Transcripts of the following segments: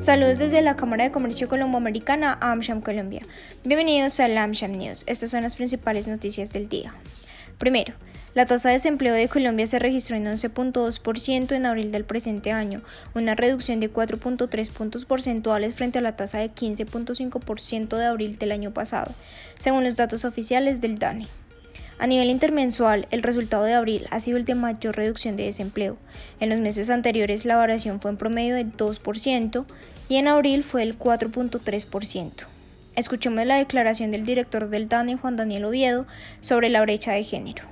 Saludos desde la Cámara de Comercio Colomboamericana AmSham Colombia. Bienvenidos a AmSham News. Estas son las principales noticias del día. Primero, la tasa de desempleo de Colombia se registró en 11.2% en abril del presente año, una reducción de 4.3 puntos porcentuales frente a la tasa de 15.5% de abril del año pasado, según los datos oficiales del DANE. A nivel intermensual, el resultado de abril ha sido el de mayor reducción de desempleo. En los meses anteriores la variación fue en promedio de 2% y en abril fue el 4.3%. Escuchemos la declaración del director del DANE, Juan Daniel Oviedo, sobre la brecha de género.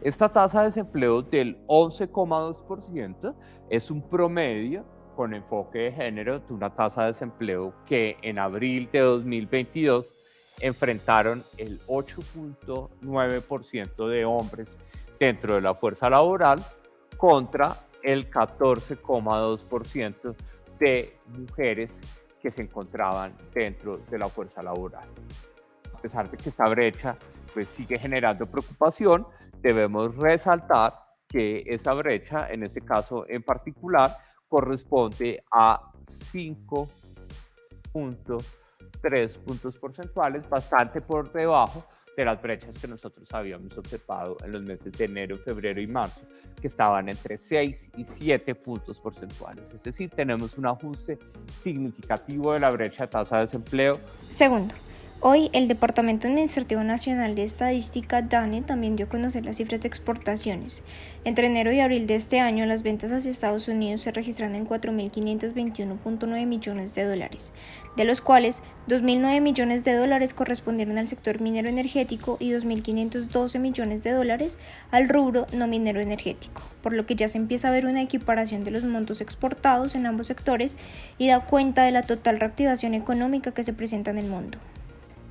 Esta tasa de desempleo del 11,2% es un promedio con enfoque de género de una tasa de desempleo que en abril de 2022 enfrentaron el 8.9% de hombres dentro de la fuerza laboral contra el 14,2% de mujeres que se encontraban dentro de la fuerza laboral. A pesar de que esta brecha pues, sigue generando preocupación, debemos resaltar que esa brecha, en este caso en particular, corresponde a 5 puntos tres puntos porcentuales, bastante por debajo de las brechas que nosotros habíamos observado en los meses de enero, febrero y marzo, que estaban entre 6 y 7 puntos porcentuales. Es decir, tenemos un ajuste significativo de la brecha de tasa de desempleo. Segundo, Hoy, el Departamento Administrativo Nacional de Estadística, DANE, también dio a conocer las cifras de exportaciones. Entre enero y abril de este año, las ventas hacia Estados Unidos se registraron en 4.521.9 millones de dólares, de los cuales 2.009 millones de dólares correspondieron al sector minero energético y 2.512 millones de dólares al rubro no minero energético, por lo que ya se empieza a ver una equiparación de los montos exportados en ambos sectores y da cuenta de la total reactivación económica que se presenta en el mundo.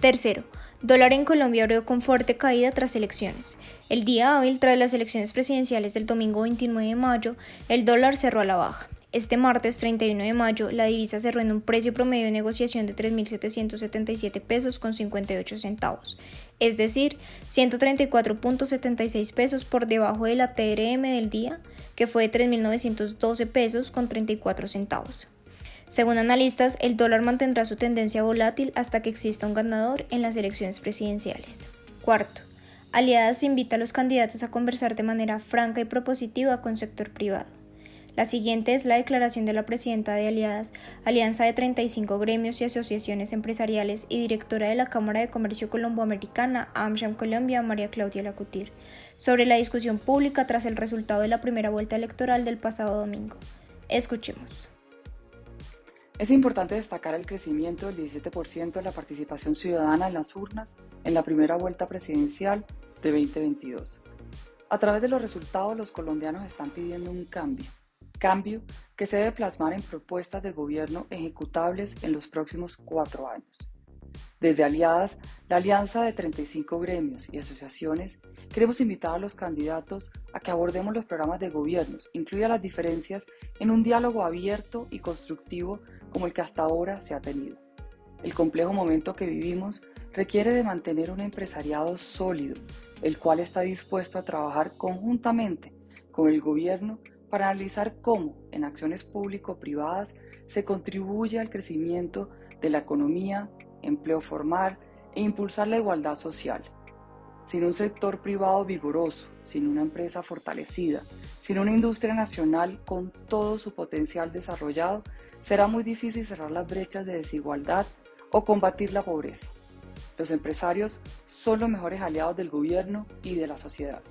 Tercero, dólar en Colombia abrió con fuerte caída tras elecciones. El día hábil tras las elecciones presidenciales del domingo 29 de mayo, el dólar cerró a la baja. Este martes 31 de mayo, la divisa cerró en un precio promedio de negociación de 3.777 pesos con 58 centavos, es decir, 134.76 pesos por debajo de la TRM del día, que fue de 3.912 pesos con 34 centavos. Según analistas, el dólar mantendrá su tendencia volátil hasta que exista un ganador en las elecciones presidenciales. Cuarto, Aliadas invita a los candidatos a conversar de manera franca y propositiva con sector privado. La siguiente es la declaración de la presidenta de Aliadas, alianza de 35 gremios y asociaciones empresariales y directora de la Cámara de Comercio Colomboamericana, AmSham Colombia, María Claudia Lacutir, sobre la discusión pública tras el resultado de la primera vuelta electoral del pasado domingo. Escuchemos. Es importante destacar el crecimiento del 17% de la participación ciudadana en las urnas en la primera vuelta presidencial de 2022. A través de los resultados, los colombianos están pidiendo un cambio, cambio que se debe plasmar en propuestas de gobierno ejecutables en los próximos cuatro años. Desde Aliadas, la alianza de 35 gremios y asociaciones, queremos invitar a los candidatos a que abordemos los programas de gobiernos, incluya las diferencias, en un diálogo abierto y constructivo como el que hasta ahora se ha tenido. El complejo momento que vivimos requiere de mantener un empresariado sólido, el cual está dispuesto a trabajar conjuntamente con el gobierno para analizar cómo, en acciones público-privadas, se contribuye al crecimiento de la economía, empleo formal e impulsar la igualdad social. Sin un sector privado vigoroso, sin una empresa fortalecida, sin una industria nacional con todo su potencial desarrollado, será muy difícil cerrar las brechas de desigualdad o combatir la pobreza. Los empresarios son los mejores aliados del gobierno y de la sociedad.